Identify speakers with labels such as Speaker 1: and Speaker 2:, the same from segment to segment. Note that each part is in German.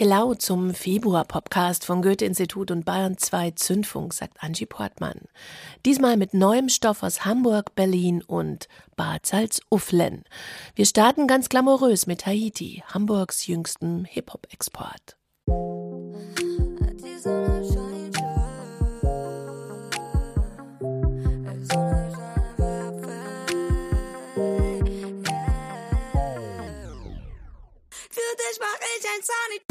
Speaker 1: Hello zum Februar-Podcast von Goethe-Institut und Bayern 2 Zündfunk, sagt Angie Portmann. Diesmal mit neuem Stoff aus Hamburg, Berlin und Bad Salzuflen. Wir starten ganz glamourös mit Haiti, Hamburgs jüngstem Hip-Hop-Export.
Speaker 2: Dich mach ich ein Sunny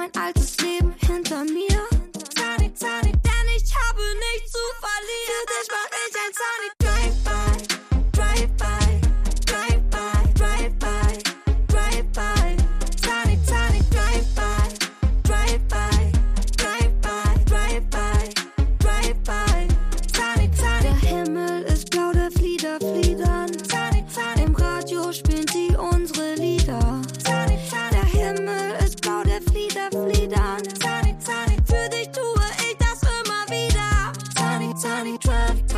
Speaker 2: mein altes Leben. love.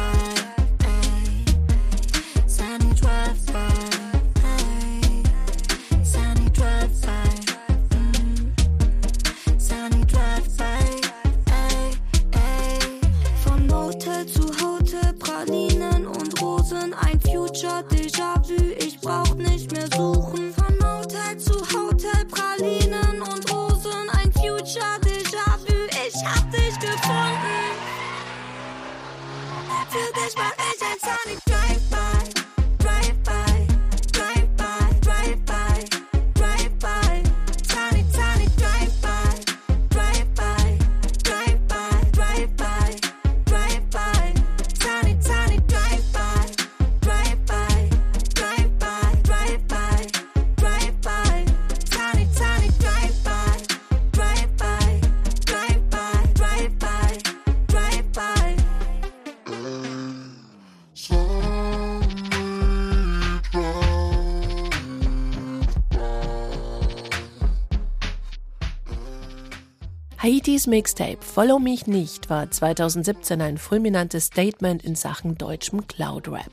Speaker 1: Haitis Mixtape Follow Mich Nicht war 2017 ein fulminantes Statement in Sachen deutschem Cloud-Rap.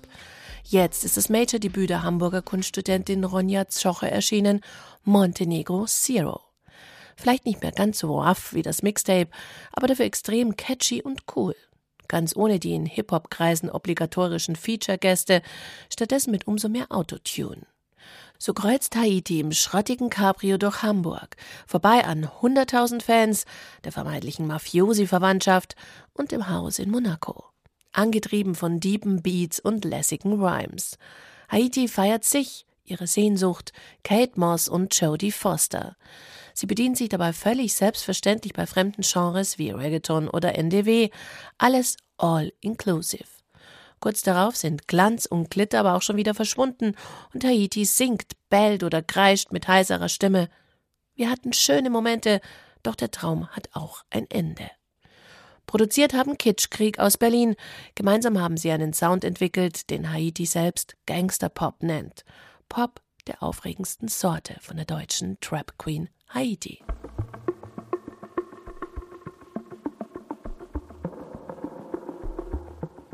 Speaker 1: Jetzt ist das Major-Debüt der Hamburger Kunststudentin Ronja Zoche erschienen, Montenegro Zero. Vielleicht nicht mehr ganz so rough wie das Mixtape, aber dafür extrem catchy und cool. Ganz ohne die in Hip-Hop-Kreisen obligatorischen Feature-Gäste, stattdessen mit umso mehr Autotune. So kreuzt Haiti im schrottigen Cabrio durch Hamburg, vorbei an 100.000 Fans, der vermeintlichen Mafiosi-Verwandtschaft und dem Haus in Monaco. Angetrieben von deepen Beats und lässigen Rhymes. Haiti feiert sich, ihre Sehnsucht, Kate Moss und Jodie Foster. Sie bedient sich dabei völlig selbstverständlich bei fremden Genres wie Reggaeton oder NDW. Alles all inclusive. Kurz darauf sind Glanz und Glitter aber auch schon wieder verschwunden und Haiti singt, bellt oder kreischt mit heiserer Stimme. Wir hatten schöne Momente, doch der Traum hat auch ein Ende. Produziert haben Kitschkrieg aus Berlin. Gemeinsam haben sie einen Sound entwickelt, den Haiti selbst Gangsterpop nennt. Pop der aufregendsten Sorte von der deutschen Trap Queen Haiti.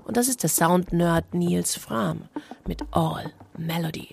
Speaker 1: Und das ist der Sound-Nerd Niels Fram mit All Melody.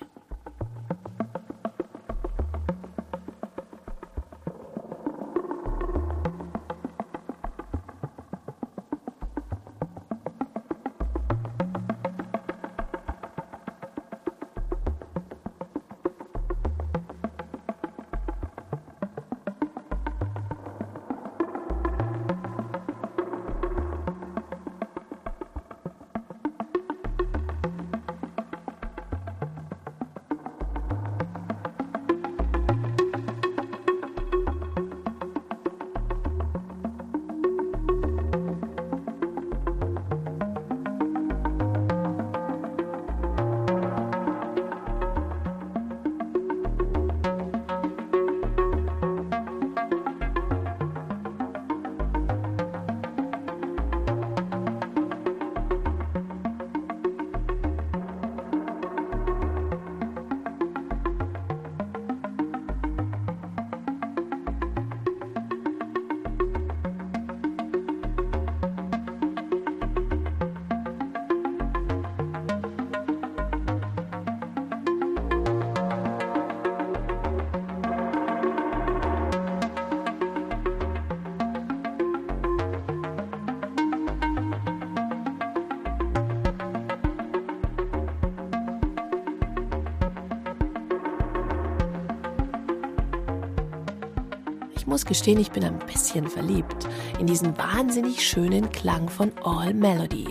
Speaker 1: Ich muss gestehen, ich bin ein bisschen verliebt in diesen wahnsinnig schönen Klang von All Melody.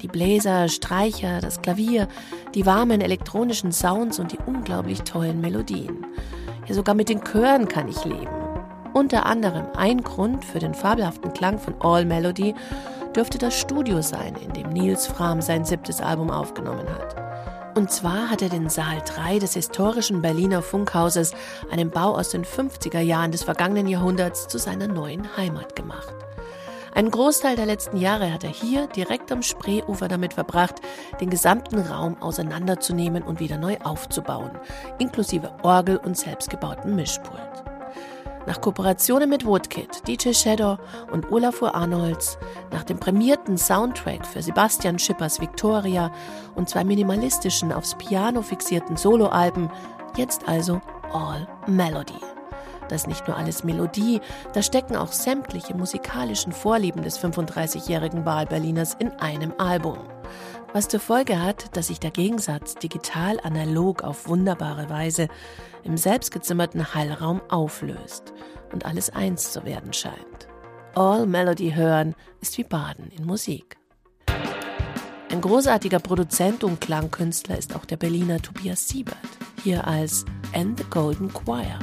Speaker 1: Die Bläser, Streicher, das Klavier, die warmen elektronischen Sounds und die unglaublich tollen Melodien. Ja, sogar mit den Chören kann ich leben. Unter anderem ein Grund für den fabelhaften Klang von All Melody dürfte das Studio sein, in dem Nils Fram sein siebtes Album aufgenommen hat. Und zwar hat er den Saal 3 des historischen Berliner Funkhauses, einem Bau aus den 50er Jahren des vergangenen Jahrhunderts, zu seiner neuen Heimat gemacht. Einen Großteil der letzten Jahre hat er hier direkt am Spreeufer damit verbracht, den gesamten Raum auseinanderzunehmen und wieder neu aufzubauen, inklusive Orgel und selbstgebauten Mischpult. Nach Kooperationen mit Woodkid, DJ Shadow und Olafur Arnolds, nach dem prämierten Soundtrack für Sebastian Schippers Victoria und zwei minimalistischen aufs Piano fixierten Soloalben, jetzt also All Melody. Das ist nicht nur alles Melodie, da stecken auch sämtliche musikalischen Vorlieben des 35-jährigen Wahlberliners in einem Album. Was zur Folge hat, dass sich der Gegensatz digital-analog auf wunderbare Weise im selbstgezimmerten Hallraum auflöst und alles eins zu werden scheint. All Melody hören ist wie Baden in Musik. Ein großartiger Produzent und Klangkünstler ist auch der Berliner Tobias Siebert, hier als And the Golden Choir.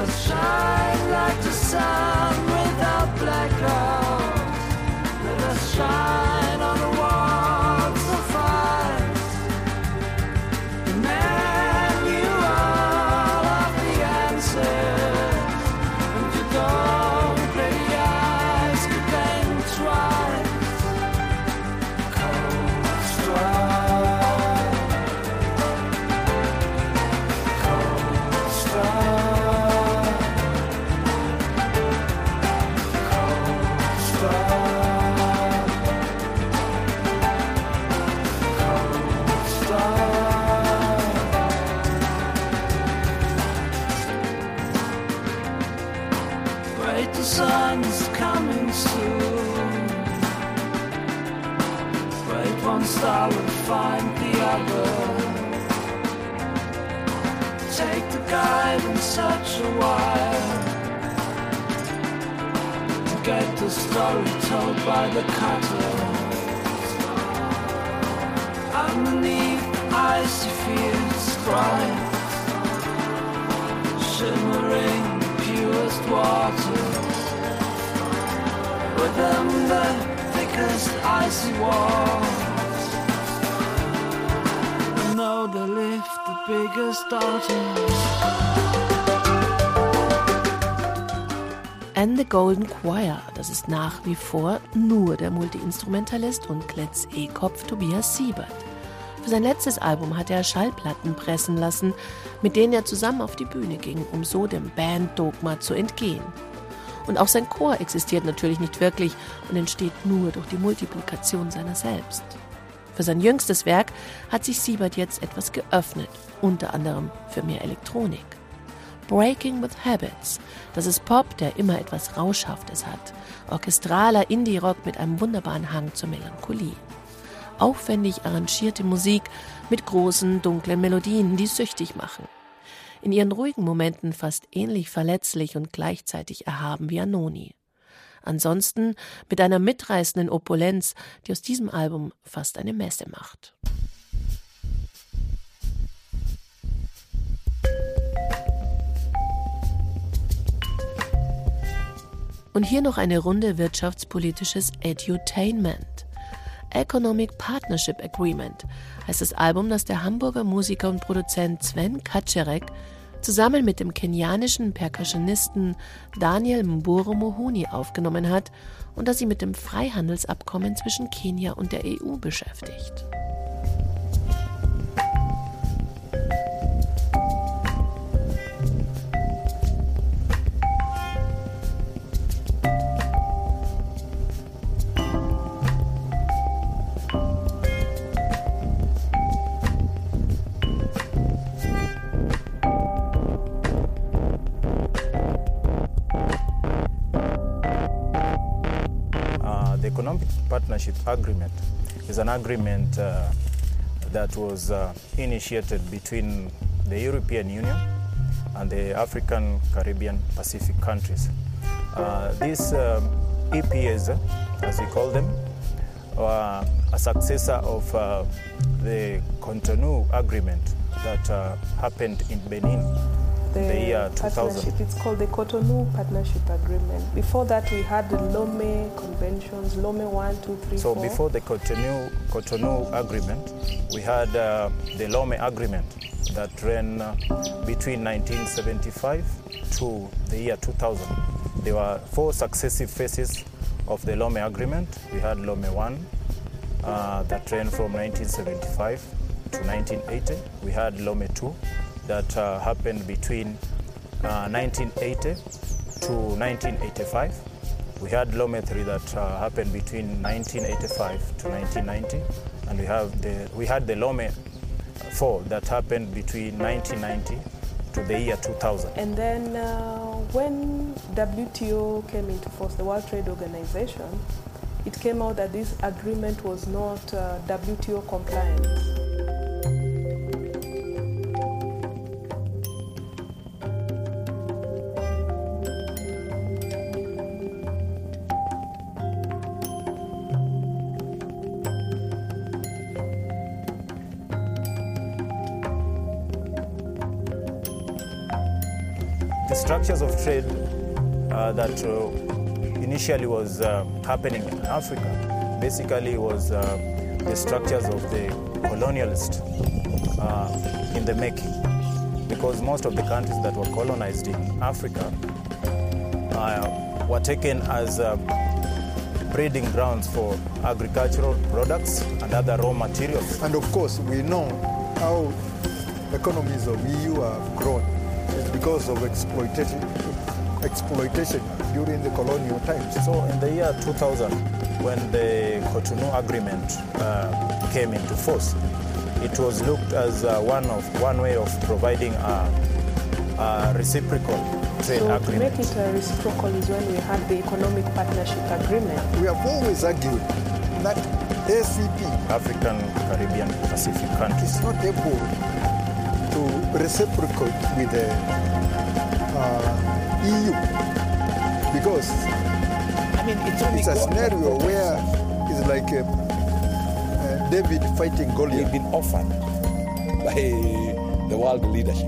Speaker 1: must shine like the sun. And the Golden Choir, das ist nach wie vor nur der Multiinstrumentalist und Kletz E-Kopf Tobias Siebert. Für sein letztes Album hat er Schallplatten pressen lassen, mit denen er zusammen auf die Bühne ging, um so dem Band-Dogma zu entgehen. Und auch sein Chor existiert natürlich nicht wirklich und entsteht nur durch die Multiplikation seiner selbst. Für sein jüngstes Werk hat sich Siebert jetzt etwas geöffnet, unter anderem für mehr Elektronik. Breaking with Habits. Das ist Pop, der immer etwas Rauschhaftes hat. Orchestraler Indie-Rock mit einem wunderbaren Hang zur Melancholie. Aufwendig arrangierte Musik mit großen, dunklen Melodien, die süchtig machen. In ihren ruhigen Momenten fast ähnlich verletzlich und gleichzeitig erhaben wie Anoni. Ansonsten mit einer mitreißenden Opulenz, die aus diesem Album fast eine Messe macht. Und hier noch eine Runde wirtschaftspolitisches Edutainment. Economic Partnership Agreement heißt das Album, das der Hamburger Musiker und Produzent Sven Kaczerek zusammen mit dem kenianischen Percussionisten Daniel Mburu Mohuni aufgenommen hat und das sich mit dem Freihandelsabkommen zwischen Kenia und der EU beschäftigt.
Speaker 3: Partnership agreement is an agreement uh, that was uh, initiated between the European Union and the African, Caribbean, Pacific countries. Uh, these um, EPAs, as we call them, are a successor of uh, the Cotonou Agreement that uh, happened in Benin
Speaker 4: the,
Speaker 3: the year 2000.
Speaker 4: partnership. It's called the Cotonou Partnership Agreement. Before that, we had the Lome Conventions, Lome 1, 2, 3,
Speaker 3: So
Speaker 4: 4.
Speaker 3: before the Cotonou, Cotonou Agreement, we had uh, the Lome Agreement that ran uh, between 1975 to the year 2000. There were four successive phases of the Lome Agreement. We had Lome 1 uh, that ran from 1975 to 1980. We had Lome 2 that uh, happened between uh, 1980 to 1985. We had Lome 3 that uh, happened between 1985 to 1990, and we have the we had the Lome 4 that happened between 1990 to the year 2000.
Speaker 4: And then uh, when WTO came into force, the World Trade Organization, it came out that this agreement was not uh, WTO compliant.
Speaker 3: Structures of trade uh, that uh, initially was uh, happening in Africa basically was uh, the structures of the colonialist uh, in the making. Because most of the countries that were colonized in Africa uh, were taken as breeding grounds for agricultural products and other raw materials.
Speaker 5: And of course, we know how economies of EU have grown. Because of exploitation, exploitation during the colonial times.
Speaker 3: So in the year 2000, when the Cotonou Agreement uh, came into force, it was looked as uh, one of one way of providing a, a reciprocal trade
Speaker 4: So to
Speaker 3: agreement.
Speaker 4: make it uh, reciprocal is when we had the Economic Partnership Agreement.
Speaker 5: We have always argued that ACP
Speaker 3: African, Caribbean, Pacific countries.
Speaker 5: is not able to reciprocate with the uh, EU because
Speaker 6: I mean, it's only
Speaker 5: it's a scenario where it's like uh, uh, David fighting
Speaker 6: They've
Speaker 5: Goliath.
Speaker 6: been offered by the world leadership,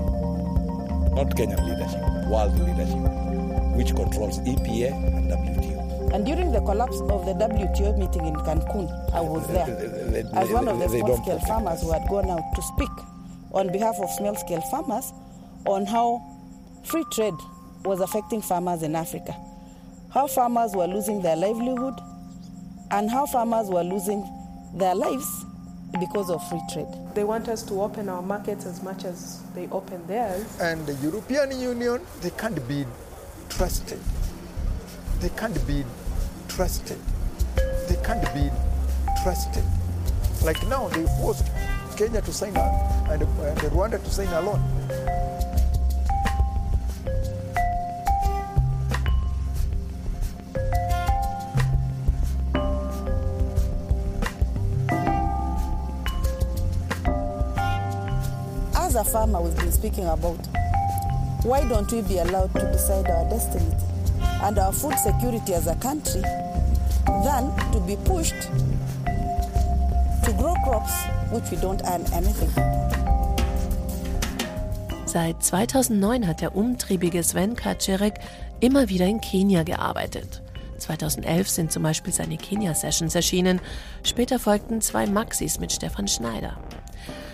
Speaker 6: not Kenyan leadership, world leadership, which controls EPA and WTO.
Speaker 7: And during the collapse of the WTO meeting in Cancun, I was there
Speaker 6: They- they-
Speaker 7: as one of the
Speaker 6: they
Speaker 7: small scale farmers who had gone out to speak on behalf of small scale farmers on how free trade was affecting farmers in Africa, how farmers were losing their livelihood, and how farmers were losing their lives because of free trade.
Speaker 4: They want us to open our markets as much as they open theirs.
Speaker 5: and the European Union, they can't be trusted. They can't be trusted. They can't be trusted. Like now, they forced Kenya to sign and, and Rwanda to sign alone.
Speaker 7: As a farmer, we've been speaking about why don't we be allowed to decide our destiny and our food security as a country than to be pushed to grow crops which we don't earn anything?
Speaker 1: Seit 2009 hat der umtriebige Sven Kaczerek immer wieder in Kenia gearbeitet. 2011 sind zum Beispiel seine Kenia-Sessions erschienen. Später folgten zwei Maxis mit Stefan Schneider.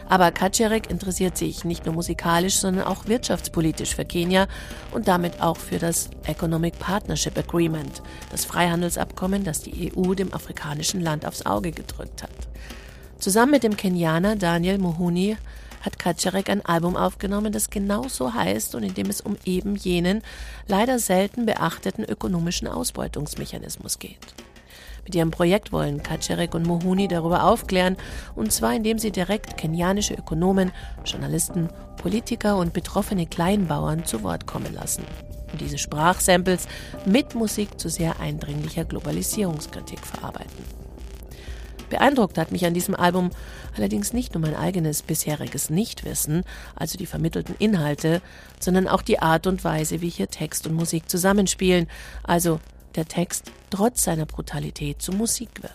Speaker 1: Aber Kaczerek interessiert sich nicht nur musikalisch, sondern auch wirtschaftspolitisch für Kenia und damit auch für das Economic Partnership Agreement, das Freihandelsabkommen, das die EU dem afrikanischen Land aufs Auge gedrückt hat. Zusammen mit dem Kenianer Daniel Mohuni hat Kaczerek ein Album aufgenommen, das genauso heißt und in dem es um eben jenen leider selten beachteten ökonomischen Ausbeutungsmechanismus geht. Mit ihrem Projekt wollen Kaczerek und Mohuni darüber aufklären, und zwar indem sie direkt kenianische Ökonomen, Journalisten, Politiker und betroffene Kleinbauern zu Wort kommen lassen. Und diese Sprachsamples mit Musik zu sehr eindringlicher Globalisierungskritik verarbeiten. Beeindruckt hat mich an diesem Album allerdings nicht nur mein eigenes bisheriges Nichtwissen, also die vermittelten Inhalte, sondern auch die Art und Weise, wie hier Text und Musik zusammenspielen, also der Text trotz seiner Brutalität zu Musik wird.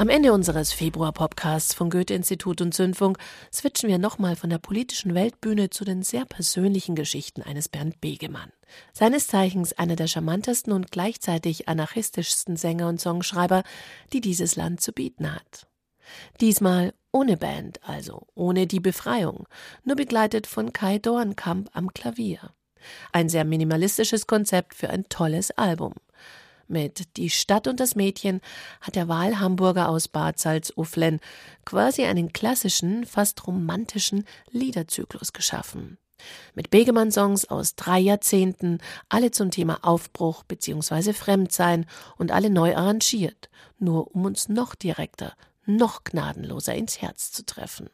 Speaker 1: Am Ende unseres Februar-Podcasts von Goethe-Institut und Zündfunk switchen wir nochmal von der politischen Weltbühne zu den sehr persönlichen Geschichten eines Bernd Begemann. Seines Zeichens einer der charmantesten und gleichzeitig anarchistischsten Sänger und Songschreiber, die dieses Land zu bieten hat. Diesmal ohne Band, also ohne die Befreiung, nur begleitet von Kai Dornkamp am Klavier. Ein sehr minimalistisches Konzept für ein tolles Album. Mit Die Stadt und das Mädchen hat der Wahlhamburger aus Bad Salzuflen quasi einen klassischen, fast romantischen Liederzyklus geschaffen. Mit Begemann-Songs aus drei Jahrzehnten, alle zum Thema Aufbruch bzw. Fremdsein und alle neu arrangiert, nur um uns noch direkter, noch gnadenloser ins Herz zu treffen.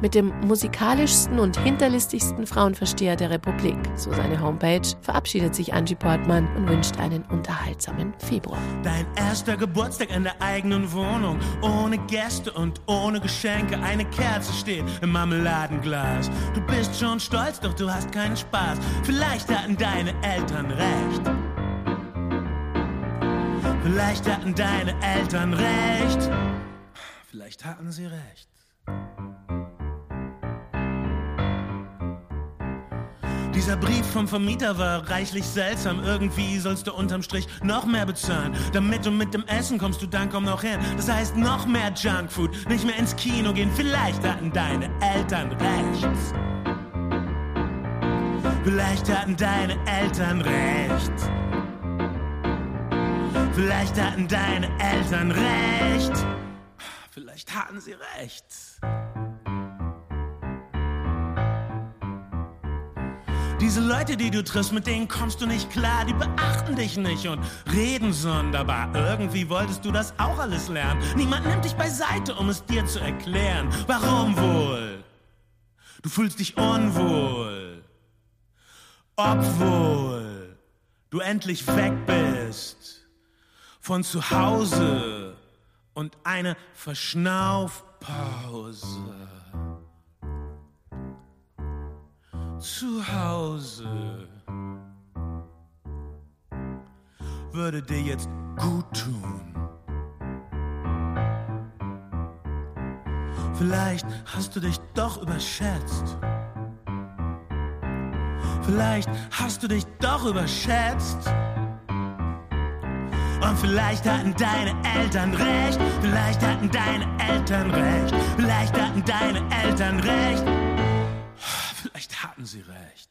Speaker 1: Mit dem musikalischsten und hinterlistigsten Frauenversteher der Republik, so seine Homepage, verabschiedet sich Angie Portmann und wünscht einen unterhaltsamen Februar.
Speaker 8: Dein erster Geburtstag in der eigenen Wohnung, ohne Gäste und ohne Geschenke. Eine Kerze steht im Marmeladenglas. Du bist schon stolz, doch du hast keinen Spaß. Vielleicht hatten deine Eltern recht. Vielleicht hatten deine Eltern recht. Vielleicht hatten sie recht. Dieser Brief vom Vermieter war reichlich seltsam. Irgendwie sollst du unterm Strich noch mehr bezahlen. Damit du mit dem Essen kommst, du dann komm noch her. Das heißt noch mehr Junkfood, nicht mehr ins Kino gehen. Vielleicht hatten deine Eltern recht. Vielleicht hatten deine Eltern recht. Vielleicht hatten deine Eltern recht. Vielleicht hatten sie recht. Diese Leute, die du triffst, mit denen kommst du nicht klar, die beachten dich nicht und reden sonderbar. Irgendwie wolltest du das auch alles lernen. Niemand nimmt dich beiseite, um es dir zu erklären. Warum wohl? Du fühlst dich unwohl, obwohl du endlich weg bist von zu Hause und eine Verschnaufpause. Zu Hause. Würde dir jetzt gut tun. Vielleicht hast du dich doch überschätzt. Vielleicht hast du dich doch überschätzt. Und vielleicht hatten deine Eltern recht. Vielleicht hatten deine Eltern recht. Vielleicht hatten deine Eltern recht. Hatten sie recht.